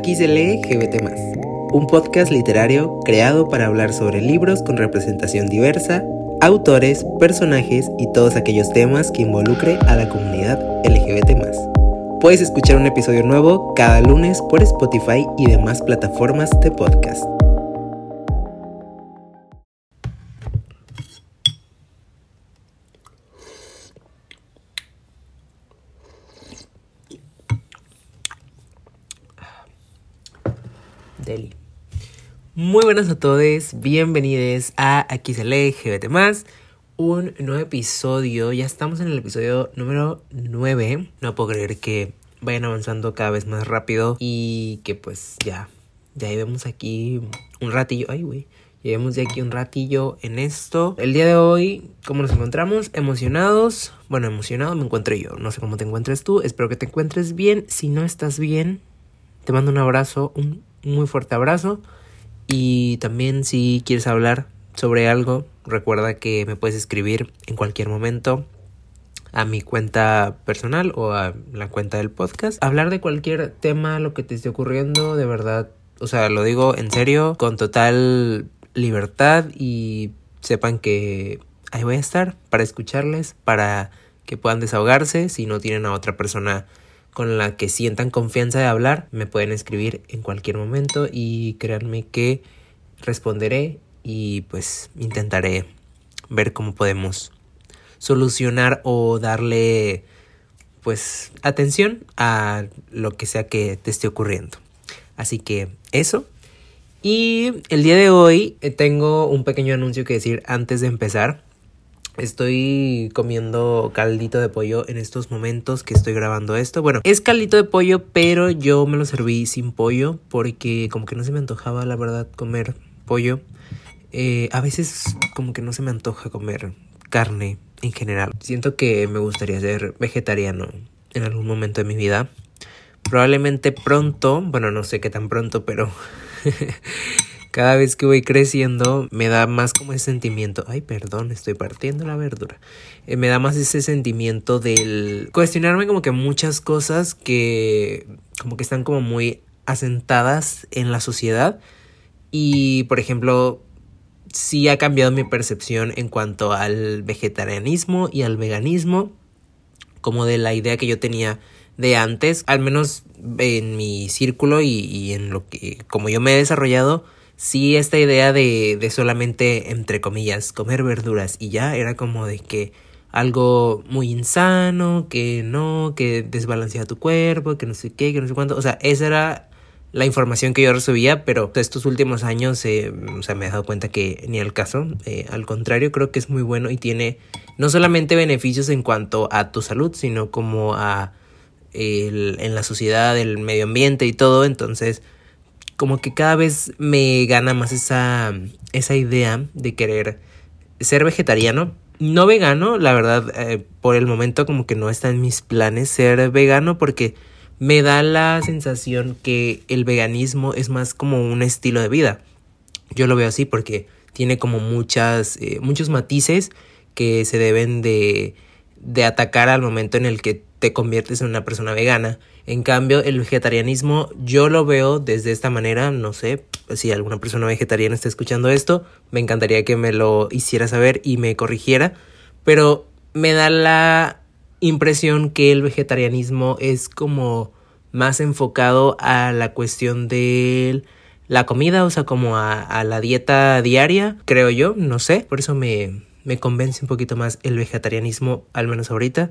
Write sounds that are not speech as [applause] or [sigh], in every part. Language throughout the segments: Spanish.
Aquí se lee GBT, un podcast literario creado para hablar sobre libros con representación diversa, autores, personajes y todos aquellos temas que involucre a la comunidad LGBT. Puedes escuchar un episodio nuevo cada lunes por Spotify y demás plataformas de podcast. Muy buenas a todos, bienvenidos a Aquí se lee GBT un nuevo episodio, ya estamos en el episodio número 9, no puedo creer que vayan avanzando cada vez más rápido y que pues ya, ya llevemos aquí un ratillo, ay güey, llevemos ya aquí un ratillo en esto. El día de hoy, ¿cómo nos encontramos? Emocionados, bueno, emocionado me encuentro yo, no sé cómo te encuentres tú, espero que te encuentres bien, si no estás bien, te mando un abrazo, un muy fuerte abrazo. Y también si quieres hablar sobre algo, recuerda que me puedes escribir en cualquier momento a mi cuenta personal o a la cuenta del podcast. Hablar de cualquier tema, lo que te esté ocurriendo, de verdad, o sea, lo digo en serio, con total libertad y sepan que ahí voy a estar para escucharles, para que puedan desahogarse si no tienen a otra persona con la que sientan confianza de hablar, me pueden escribir en cualquier momento y créanme que responderé y pues intentaré ver cómo podemos solucionar o darle pues atención a lo que sea que te esté ocurriendo. Así que eso. Y el día de hoy eh, tengo un pequeño anuncio que decir antes de empezar. Estoy comiendo caldito de pollo en estos momentos que estoy grabando esto. Bueno, es caldito de pollo, pero yo me lo serví sin pollo porque como que no se me antojaba, la verdad, comer pollo. Eh, a veces como que no se me antoja comer carne en general. Siento que me gustaría ser vegetariano en algún momento de mi vida. Probablemente pronto, bueno, no sé qué tan pronto, pero [laughs] cada vez que voy creciendo me da más como ese sentimiento, ay perdón, estoy partiendo la verdura, eh, me da más ese sentimiento del cuestionarme como que muchas cosas que como que están como muy asentadas en la sociedad. Y por ejemplo sí ha cambiado mi percepción en cuanto al vegetarianismo y al veganismo como de la idea que yo tenía de antes, al menos en mi círculo y, y en lo que como yo me he desarrollado, sí esta idea de, de solamente, entre comillas, comer verduras y ya era como de que algo muy insano, que no, que desbalancea tu cuerpo, que no sé qué, que no sé cuánto. O sea, esa era la información que yo recibía, pero estos últimos años eh, o sea, me he dado cuenta que ni al caso. Eh, al contrario, creo que es muy bueno y tiene no solamente beneficios en cuanto a tu salud, sino como a el, en la sociedad, el medio ambiente y todo. Entonces, como que cada vez me gana más esa, esa idea de querer ser vegetariano. No vegano, la verdad, eh, por el momento como que no está en mis planes ser vegano porque me da la sensación que el veganismo es más como un estilo de vida. Yo lo veo así porque tiene como muchas, eh, muchos matices que se deben de, de atacar al momento en el que te conviertes en una persona vegana. En cambio, el vegetarianismo yo lo veo desde esta manera, no sé, si alguna persona vegetariana está escuchando esto, me encantaría que me lo hiciera saber y me corrigiera, pero me da la impresión que el vegetarianismo es como más enfocado a la cuestión de la comida, o sea, como a, la dieta diaria, creo yo, no sé, por eso me, me convence un poquito más el vegetarianismo, al menos ahorita.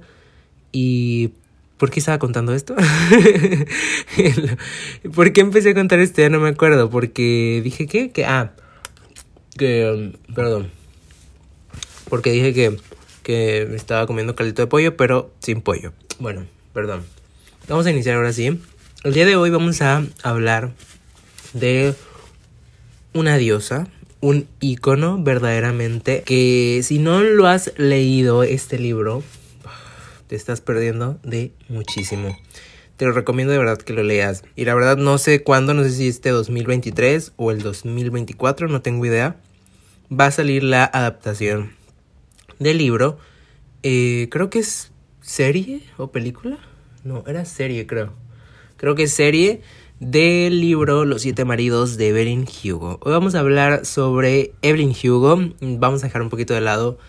Y ¿Por qué estaba contando esto? [laughs] ¿Por qué empecé a contar esto? Ya no me acuerdo. Porque dije que, que, ah, que, um, perdón. Porque dije que, que estaba comiendo caldito de pollo, pero sin pollo. Bueno, perdón. Vamos a iniciar ahora sí. El día de hoy vamos a hablar de una diosa, un icono verdaderamente que si no lo has leído este libro, te estás perdiendo de muchísimo. Te lo recomiendo de verdad que lo leas. Y la verdad no sé cuándo, no sé si este 2023 o el 2024, no tengo idea. Va a salir la adaptación del libro. Eh, creo que es serie o película. No, era serie creo. Creo que es serie del libro Los siete maridos de Evelyn Hugo. Hoy vamos a hablar sobre Evelyn Hugo. Vamos a dejar un poquito de lado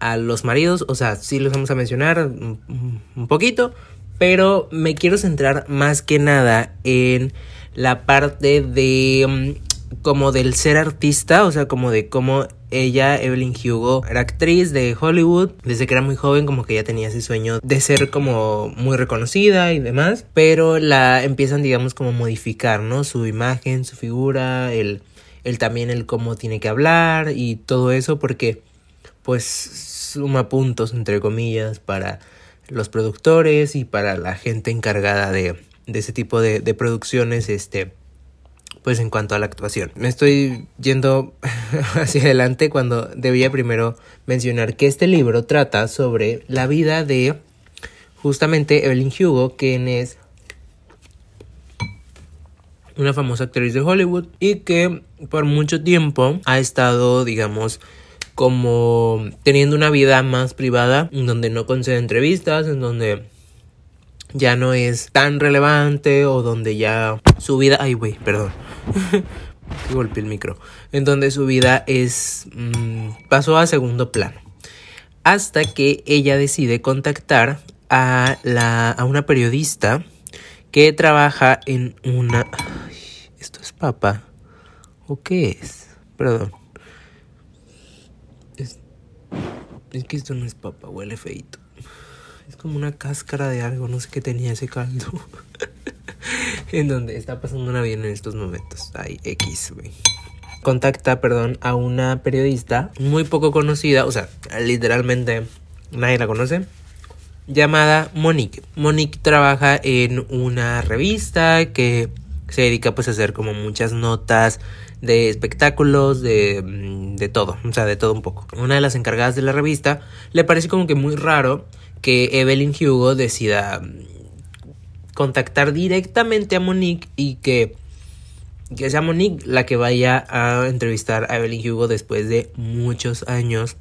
a los maridos, o sea, sí los vamos a mencionar un poquito, pero me quiero centrar más que nada en la parte de mm, como del ser artista, o sea, como de cómo ella, Evelyn Hugo, era actriz de Hollywood. Desde que era muy joven, como que ya tenía ese sueño de ser como muy reconocida y demás. Pero la empiezan, digamos, como modificar, ¿no? Su imagen, su figura, el, el también el cómo tiene que hablar y todo eso, porque pues suma puntos, entre comillas, para los productores y para la gente encargada de, de ese tipo de, de producciones, este pues en cuanto a la actuación. Me estoy yendo [laughs] hacia adelante cuando debía primero mencionar que este libro trata sobre la vida de justamente Evelyn Hugo, quien es una famosa actriz de Hollywood y que por mucho tiempo ha estado, digamos, como teniendo una vida más privada, en donde no concede entrevistas, en donde ya no es tan relevante o donde ya su vida, ay güey, perdón, [laughs] golpeé el micro, en donde su vida es mm, pasó a segundo plano, hasta que ella decide contactar a la a una periodista que trabaja en una, esto es papa o qué es, perdón. Es, es que esto no es papa, huele feito. Es como una cáscara de algo, no sé qué tenía ese caldo. [laughs] en donde está pasando una bien en estos momentos. Ay, X, güey. Contacta, perdón, a una periodista muy poco conocida, o sea, literalmente nadie la conoce, llamada Monique. Monique trabaja en una revista que se dedica pues a hacer como muchas notas de espectáculos, de, mm, de todo, o sea, de todo un poco. Una de las encargadas de la revista le parece como que muy raro que Evelyn Hugo decida mm, contactar directamente a Monique y que, que sea Monique la que vaya a entrevistar a Evelyn Hugo después de muchos años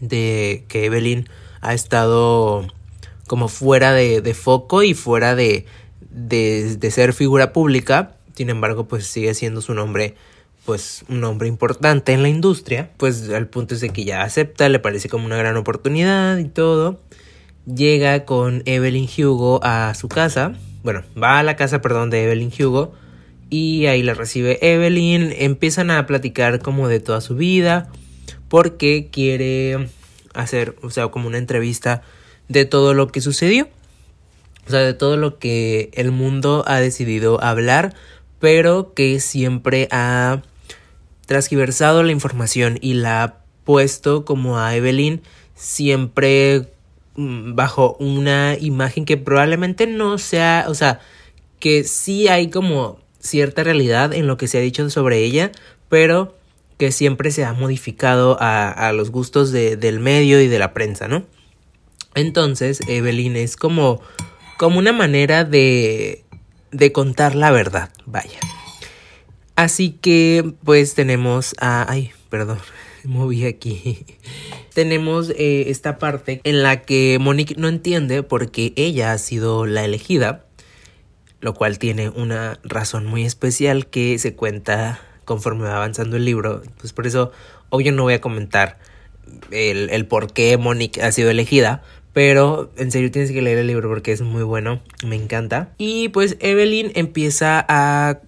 de que Evelyn ha estado como fuera de, de foco y fuera de, de, de, ser figura pública. Sin embargo, pues sigue siendo su nombre, pues un nombre importante en la industria. Pues al punto es de que ya acepta, le parece como una gran oportunidad y todo llega con Evelyn Hugo a su casa. Bueno, va a la casa, perdón, de Evelyn Hugo. Y ahí la recibe Evelyn. Empiezan a platicar como de toda su vida. Porque quiere hacer, o sea, como una entrevista de todo lo que sucedió. O sea, de todo lo que el mundo ha decidido hablar. Pero que siempre ha transgiversado la información y la ha puesto como a Evelyn siempre Mm, bajo una imagen que probablemente no sea, o sea, que sí hay como cierta realidad en lo que se ha dicho sobre ella, pero que siempre se ha modificado a, los gustos del medio y de la prensa, ¿no? Entonces, Evelyn es como, como una manera de, de contar la verdad, vaya. Así que, pues tenemos a... Ay, perdón, [laughs] moví aquí [laughs] tenemos eh, esta parte en la que Monique no entiende porque ella ha sido la elegida, lo cual tiene una razón muy especial que se cuenta conforme va avanzando el libro. Pues por eso hoy yo no voy a comentar el, el por qué Monique ha sido elegida, pero en serio tienes que leer el libro porque es muy bueno, me encanta. Y pues Evelyn empieza a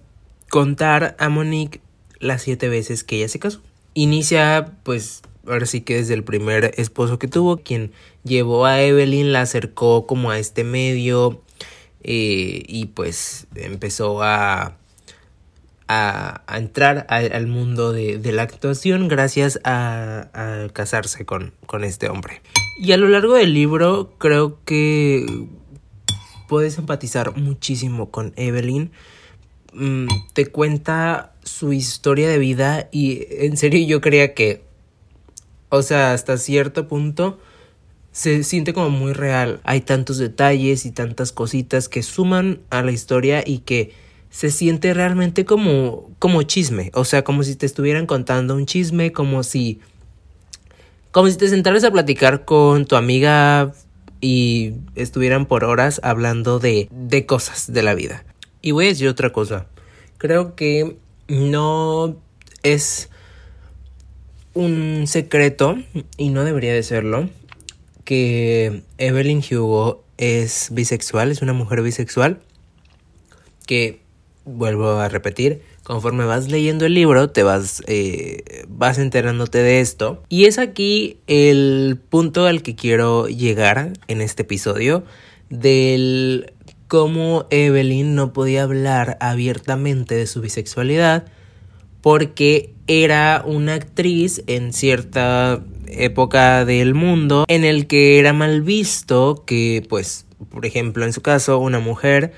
contar a Monique las siete veces que ella se casó. Inicia pues ahora sí que desde el primer esposo que tuvo, quien llevó a Evelyn, la acercó como a este medio eh, y pues empezó a, a, entrar al mundo de, la actuación gracias a, a casarse con, con este hombre. Y a lo largo del libro creo que puedes empatizar muchísimo con Evelyn. Mm, te cuenta su historia de vida y en serio yo creía que o sea, hasta cierto punto se siente como muy real. Hay tantos detalles y tantas cositas que suman a la historia y que se siente realmente como como chisme, o sea, como si te estuvieran contando un chisme, como si como si te sentaras a platicar con tu amiga y estuvieran por horas hablando de de cosas de la vida. Y voy a decir otra cosa. Creo que no es un secreto, y no debería de serlo, que Evelyn Hugo es bisexual, es una mujer bisexual, que, vuelvo a repetir, conforme vas leyendo el libro, te vas, eh, vas enterándote de esto. Y es aquí el punto al que quiero llegar en este episodio, del cómo Evelyn no podía hablar abiertamente de su bisexualidad, porque era una actriz en cierta época del mundo en el que era mal visto que pues por ejemplo en su caso una mujer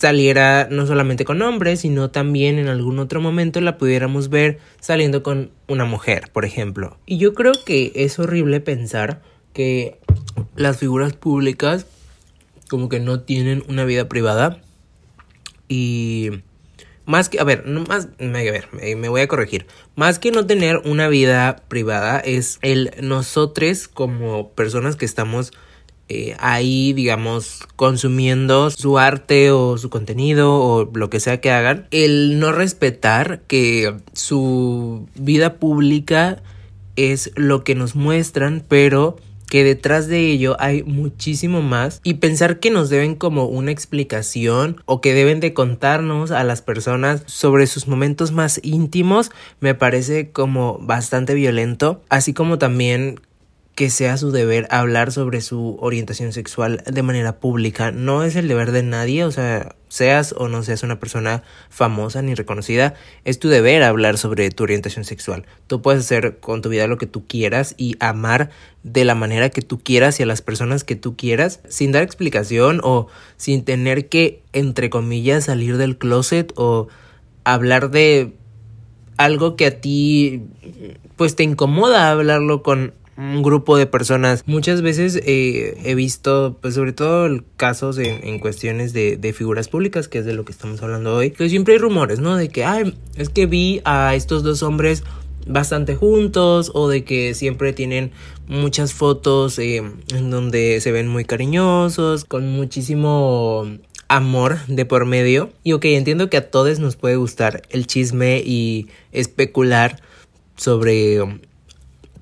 saliera no solamente con hombres sino también en algún otro momento la pudiéramos ver saliendo con una mujer por ejemplo y yo creo que es horrible pensar que las figuras públicas como que no tienen una vida privada y más que, a ver, no más, a ver, me voy a corregir. Más que no tener una vida privada es el nosotros como personas que estamos eh, ahí, digamos, consumiendo su arte o su contenido o lo que sea que hagan, el no respetar que su vida pública es lo que nos muestran, pero que detrás de ello hay muchísimo más y pensar que nos deben como una explicación o que deben de contarnos a las personas sobre sus momentos más íntimos me parece como bastante violento, así como también que sea su deber hablar sobre su orientación sexual de manera pública. No es el deber de nadie, o sea, seas o no seas una persona famosa ni reconocida, es tu deber hablar sobre tu orientación sexual. Tú puedes hacer con tu vida lo que tú quieras y amar de la manera que tú quieras y a las personas que tú quieras sin dar explicación o sin tener que, entre comillas, salir del closet o hablar de algo que a ti pues te incomoda hablarlo con un grupo de personas. Muchas veces eh, he visto, pues sobre todo casos en, cuestiones de, figuras públicas, que es de lo que estamos hablando hoy, que siempre hay rumores, ¿no? De que, ay, es que vi a estos dos hombres bastante juntos o de que siempre tienen muchas fotos eh, en donde se ven muy cariñosos, con muchísimo amor de por medio. Y ok, entiendo que a todos nos puede gustar el chisme y especular sobre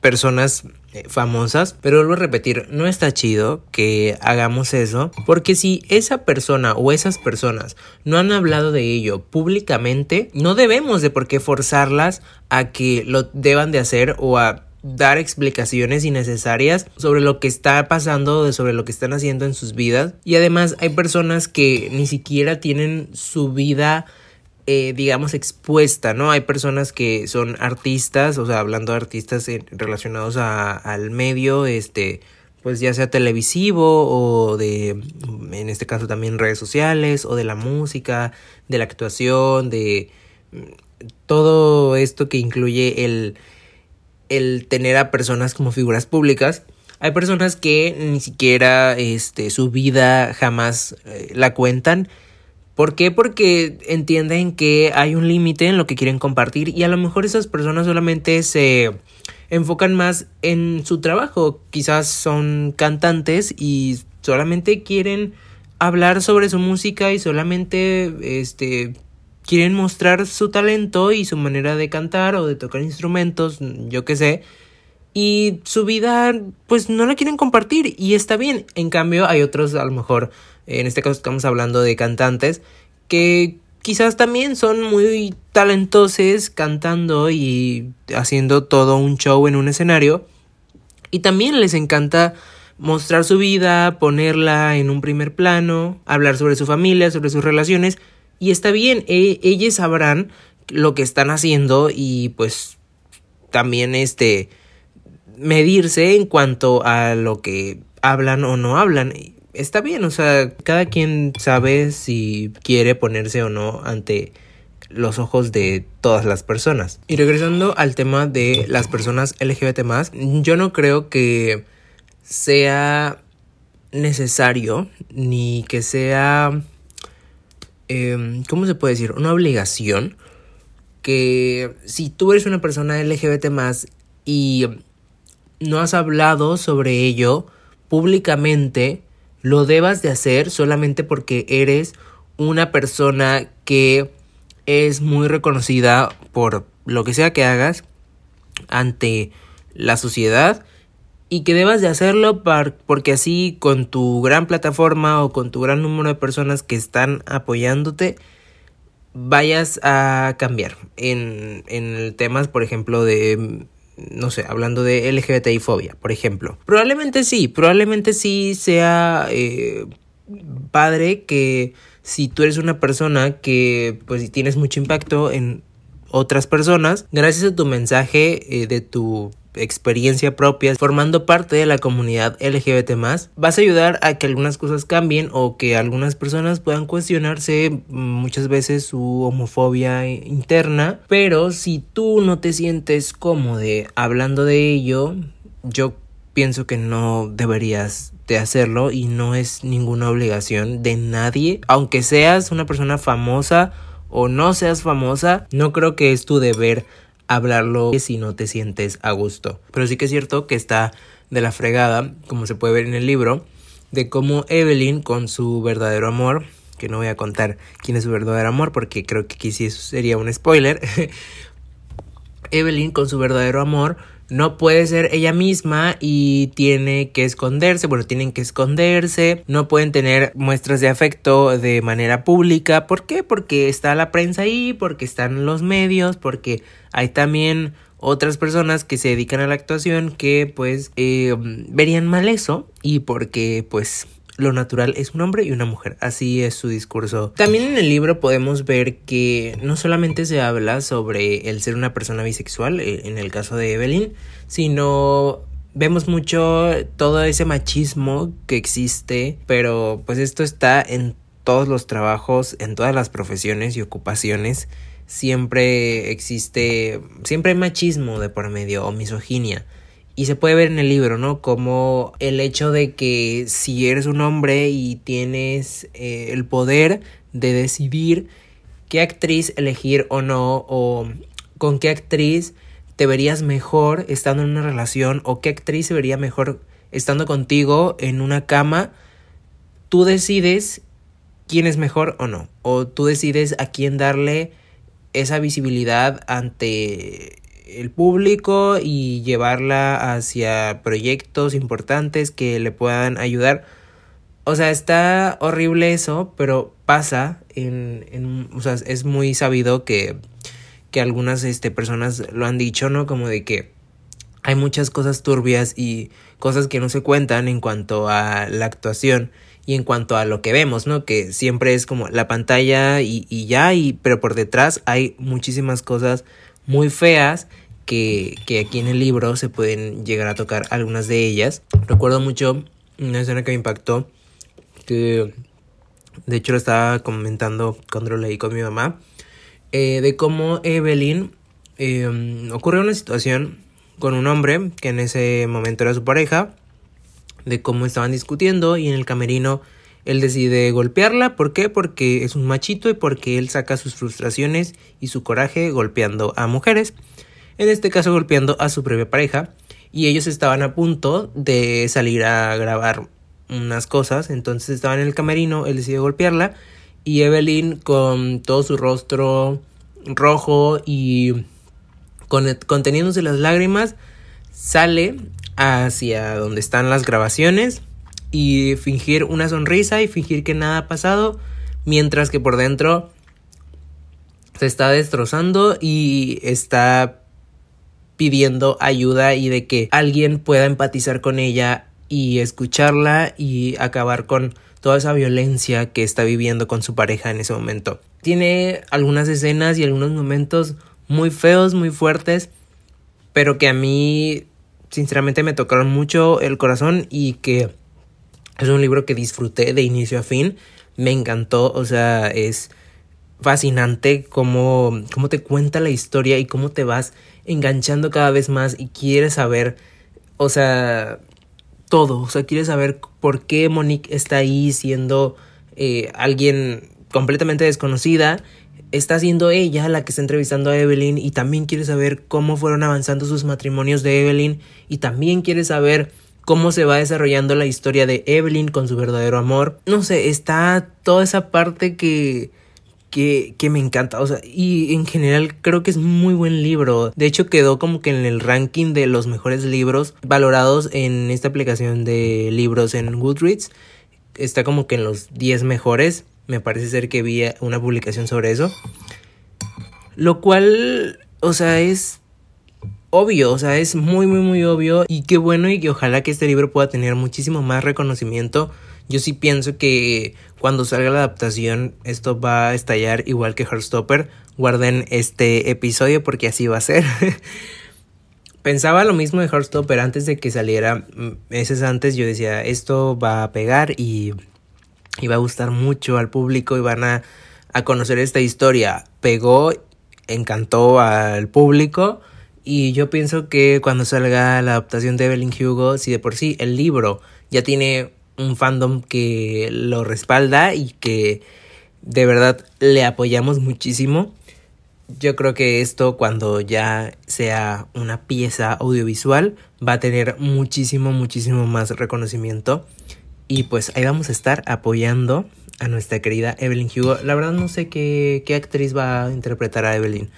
personas famosas, pero vuelvo a repetir, no está chido que hagamos eso, porque si esa persona o esas personas no han hablado de ello públicamente, no debemos de por qué forzarlas a que lo deban de hacer o a dar explicaciones innecesarias sobre lo que está pasando, sobre lo que están haciendo en sus vidas. Y además hay personas que ni siquiera tienen su vida eh, digamos, expuesta, ¿no? Hay personas que son artistas, o sea, hablando de artistas relacionados a, al medio, este, pues ya sea televisivo o de, en este caso también redes sociales, o de la música, de la actuación, de mm, todo esto que incluye el, el tener a personas como figuras públicas. Hay personas que ni siquiera este, su vida jamás eh, la cuentan ¿Por qué? Porque entienden que hay un límite en lo que quieren compartir y a lo mejor esas personas solamente se enfocan más en su trabajo. Quizás son cantantes y solamente quieren hablar sobre su música y solamente este quieren mostrar su talento y su manera de cantar o de tocar instrumentos, yo qué sé. Y su vida pues no la quieren compartir y está bien. En cambio hay otros a lo mejor en este caso estamos hablando de cantantes que quizás también son muy talentosos cantando y haciendo todo un show en un escenario. Y también les encanta mostrar su vida, ponerla en un primer plano, hablar sobre su familia, sobre sus relaciones. Y está bien, e ellos sabrán lo que están haciendo y pues también este medirse en cuanto a lo que hablan o no hablan está bien, o sea, cada quien sabe si quiere ponerse o no ante los ojos de todas las personas. Y regresando al tema de las personas LGBT yo no creo que sea necesario ni que sea, em, ¿cómo se puede decir? Una obligación que si tú eres una persona LGBT y no has hablado sobre ello públicamente, lo debas de hacer solamente porque eres una persona que es muy reconocida por lo que sea que hagas ante la sociedad y que debas de hacerlo porque así con tu gran plataforma o con tu gran número de personas que están apoyándote vayas a cambiar. En, en temas por ejemplo de no sé, hablando de LGBTI fobia, por ejemplo. Probablemente sí, probablemente sí sea eh, padre que si tú eres una persona que pues tienes mucho impacto en otras personas, gracias a tu mensaje eh, de tu experiencia propia, formando parte de la comunidad LGBT vas a ayudar a que algunas cosas cambien o que algunas personas puedan cuestionarse muchas veces su homofobia interna, pero si tú no te sientes cómodo hablando de ello, yo pienso que no deberías de hacerlo y no es ninguna obligación de nadie, aunque seas una persona famosa o no seas famosa, no creo que es tu deber hablarlo si no te sientes a gusto. Pero sí que es cierto que está de la fregada, como se puede ver en el libro, de cómo Evelyn con su verdadero amor, que no voy a contar quién es su verdadero amor porque creo que aquí sí sería un spoiler, [laughs] Evelyn con su verdadero amor no puede ser ella misma y tiene que esconderse, bueno, tienen que esconderse, no pueden tener muestras de afecto de manera pública. ¿Por qué? Porque está la prensa ahí, porque están los medios, porque hay también otras personas que se dedican a la actuación que pues eh, verían mal eso y porque pues lo natural es un hombre y una mujer. Así es su discurso. También en el libro podemos ver que no solamente se habla sobre el ser una persona bisexual, eh, en el caso de Evelyn, sino vemos mucho todo ese machismo que existe, pero pues esto está en todos los trabajos, en todas las profesiones y ocupaciones. Siempre existe, siempre hay machismo de por medio o misoginia. Y se puede ver en el libro, ¿no? Como el hecho de que si eres un hombre y tienes eh, el poder de decidir qué actriz elegir o no, o con qué actriz te verías mejor estando en una relación, o qué actriz se vería mejor estando contigo en una cama, tú decides quién es mejor o no, o tú decides a quién darle esa visibilidad ante el público y llevarla hacia proyectos importantes que le puedan ayudar. O sea, está horrible eso, pero pasa en, en o sea, es muy sabido que, que algunas este, personas lo han dicho, ¿no? Como de que hay muchas cosas turbias y cosas que no se cuentan en cuanto a la actuación y en cuanto a lo que vemos, ¿no? Que siempre es como la pantalla y, y ya, y, pero por detrás hay muchísimas cosas muy feas que, que, aquí en el libro se pueden llegar a tocar algunas de ellas. Recuerdo mucho una escena que me impactó, que de hecho lo estaba comentando cuando lo leí con mi mamá, eh, de cómo Evelyn eh, ocurrió una situación con un hombre que en ese momento era su pareja, de cómo estaban discutiendo y en el camerino él decide golpearla. ¿Por qué? Porque es un machito y porque él saca sus frustraciones y su coraje golpeando a mujeres. En este caso golpeando a su propia pareja. Y ellos estaban a punto de salir a grabar unas cosas. Entonces estaban en el camerino, él decide golpearla. Y Evelyn con todo su rostro rojo y conteniéndose las lágrimas sale hacia donde están las grabaciones y fingir una sonrisa y fingir que nada ha pasado, mientras que por dentro se está destrozando y está pidiendo ayuda y de que alguien pueda empatizar con ella y escucharla y acabar con toda esa violencia que está viviendo con su pareja en ese momento. Tiene algunas escenas y algunos momentos muy feos, muy fuertes, pero que a mí sinceramente me tocaron mucho el corazón y que es un libro que disfruté de inicio a fin. Me encantó, o sea, es fascinante cómo, cómo te cuenta la historia y cómo te vas enganchando cada vez más y quieres saber, o sea, todo, o sea, quieres saber por qué Monique está ahí siendo eh, alguien completamente desconocida. Está siendo ella la que está entrevistando a Evelyn y también quiere saber cómo fueron avanzando sus matrimonios de Evelyn y también quiere saber cómo se va desarrollando la historia de Evelyn con su verdadero amor. No sé, está toda esa parte que que, me encanta. O sea, y en general creo que es muy buen libro. De hecho, quedó como que en el ranking de los mejores libros valorados en esta aplicación de libros en Goodreads. Está como que en los 10 mejores. Me parece ser que vi una publicación sobre eso. Lo cual, o sea, es obvio, o sea, es muy, muy, muy obvio. Y qué bueno y que ojalá que este libro pueda tener muchísimo más reconocimiento. Yo sí pienso que cuando salga la adaptación esto va a estallar igual que Heartstopper. Guarden este episodio porque así va a ser. [laughs] Pensaba lo mismo de Heartstopper antes de que saliera. Meses antes yo decía, esto va a pegar y, va a gustar mucho al público y van a conocer esta historia. Pegó, encantó al público. Y yo pienso que cuando salga la adaptación de Evelyn Hugo, si de por sí el libro ya tiene un fandom que lo respalda y que de verdad le apoyamos muchísimo. Yo creo que esto cuando ya sea una pieza audiovisual va a tener muchísimo, muchísimo más reconocimiento. Y pues ahí vamos a estar apoyando a nuestra querida Evelyn Hugo. La verdad no sé qué, qué actriz va a interpretar a Evelyn.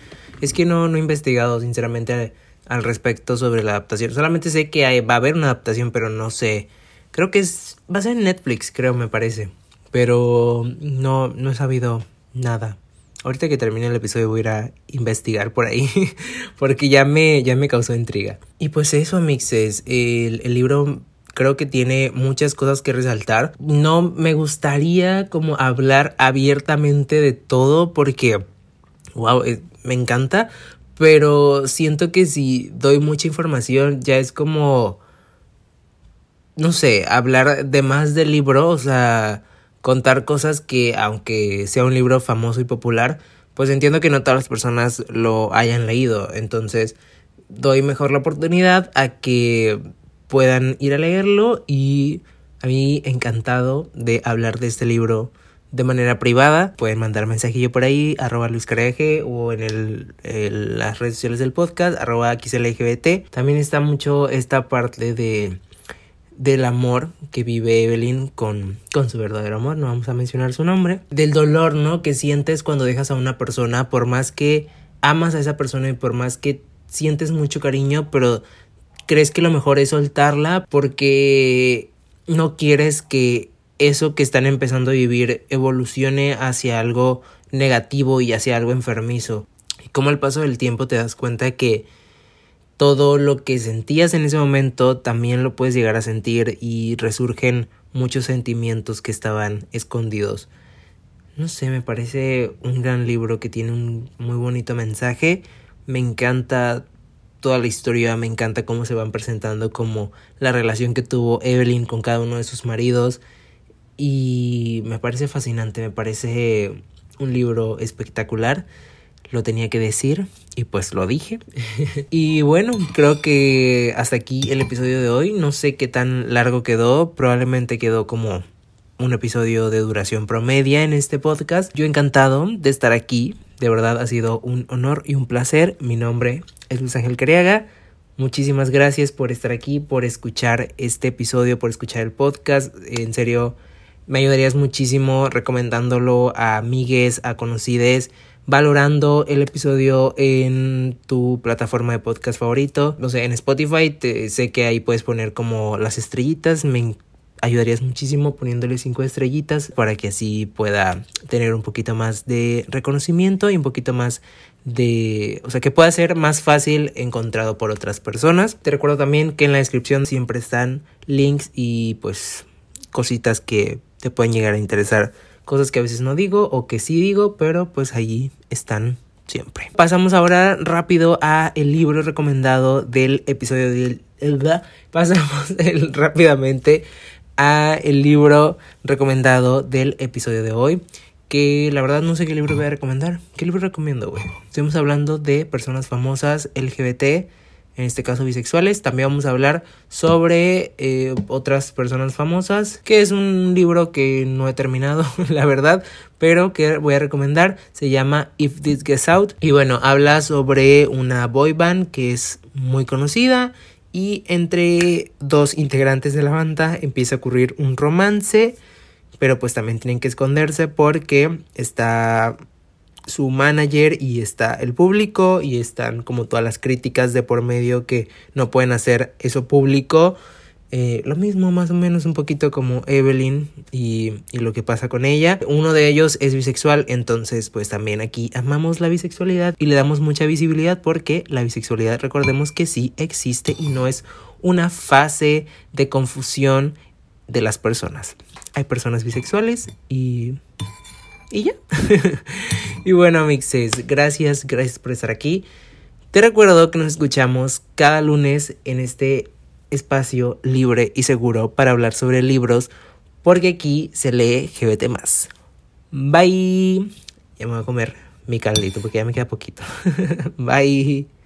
Es que no, no he investigado sinceramente al respecto sobre la adaptación. Solamente sé que va a haber una adaptación, pero no sé Creo que es. Va a ser en Netflix, creo, me parece. Pero no, no he sabido nada. Ahorita que termine el episodio voy a ir a investigar por ahí. [laughs] porque ya me, ya me causó intriga. Y pues eso, amixes. El, el libro creo que tiene muchas cosas que resaltar. No me gustaría como hablar abiertamente de todo porque, wow, me encanta. Pero siento que si doy mucha información ya es como no sé, hablar de más del libro, o sea, contar cosas que aunque sea un libro famoso y popular, pues entiendo que no todas las personas lo hayan leído, entonces doy mejor la oportunidad a que puedan ir a leerlo y a mí encantado de hablar de este libro de manera privada. Pueden mandar mensajillo por ahí, arroba Luis o en el, las redes sociales del podcast, arroba XLGBT. También está mucho esta parte de del amor que vive Evelyn con, con su verdadero amor, no vamos a mencionar su nombre, del dolor, ¿no? Que sientes cuando dejas a una persona, por más que amas a esa persona y por más que sientes mucho cariño, pero crees que lo mejor es soltarla porque no quieres que eso que están empezando a vivir evolucione hacia algo negativo y hacia algo enfermizo. Y como al paso del tiempo te das cuenta que todo lo que sentías en ese momento también lo puedes llegar a sentir y resurgen muchos sentimientos que estaban escondidos. No sé, me parece un gran libro que tiene un muy bonito mensaje. Me encanta toda la historia, me encanta cómo se van presentando como la relación que tuvo Evelyn con cada uno de sus maridos y me parece fascinante, me parece un libro espectacular lo tenía que decir y pues lo dije. [laughs] y bueno, creo que hasta aquí el episodio de hoy. No sé qué tan largo quedó, probablemente quedó como un episodio de duración promedia en este podcast. Yo encantado de estar aquí, de verdad ha sido un honor y un placer. Mi nombre es Luis Ángel Cariaga. Muchísimas gracias por estar aquí, por escuchar este episodio, por escuchar el podcast. En serio, me ayudarías muchísimo recomendándolo a amigues, a conocides valorando el episodio en tu plataforma de podcast favorito. No sé, en Spotify sé que ahí puedes poner como las estrellitas. Me ayudarías muchísimo poniéndole cinco estrellitas para que así pueda tener un poquito más de reconocimiento y un poquito más de, o sea, que pueda ser más fácil encontrado por otras personas. Te recuerdo también que en la descripción siempre están links y pues cositas que te pueden llegar a interesar cosas que a veces no digo o que sí digo, pero pues allí están siempre. Pasamos ahora rápido a el libro recomendado del episodio del pasamos [laughs] rápidamente a el libro recomendado del episodio de hoy que la verdad no sé qué libro voy a recomendar. ¿Qué libro recomiendo, güey? Estamos hablando de personas famosas LGBT en este caso bisexuales. También vamos a hablar sobre eh, otras personas famosas, que es un libro que no he terminado, [laughs] la verdad, pero que voy a recomendar. Se llama If This Gets Out. Y bueno, habla sobre una boy band que es muy conocida y entre dos integrantes de la banda empieza a ocurrir un romance, pero pues también tienen que esconderse porque está su manager y está el público y están como todas las críticas de por medio que no pueden hacer eso público. Eh, lo mismo más o menos un poquito como Evelyn y, y, lo que pasa con ella. Uno de ellos es bisexual, entonces pues también aquí amamos la bisexualidad y le damos mucha visibilidad porque la bisexualidad recordemos que sí existe y no es una fase de confusión de las personas. Hay personas bisexuales y y ya. [laughs] y bueno, mixes, gracias, gracias por estar aquí. Te recuerdo que nos escuchamos cada lunes en este espacio libre y seguro para hablar sobre libros, porque aquí se lee GBT más. Bye. Ya me voy a comer mi caldito porque ya me queda poquito. [laughs] Bye.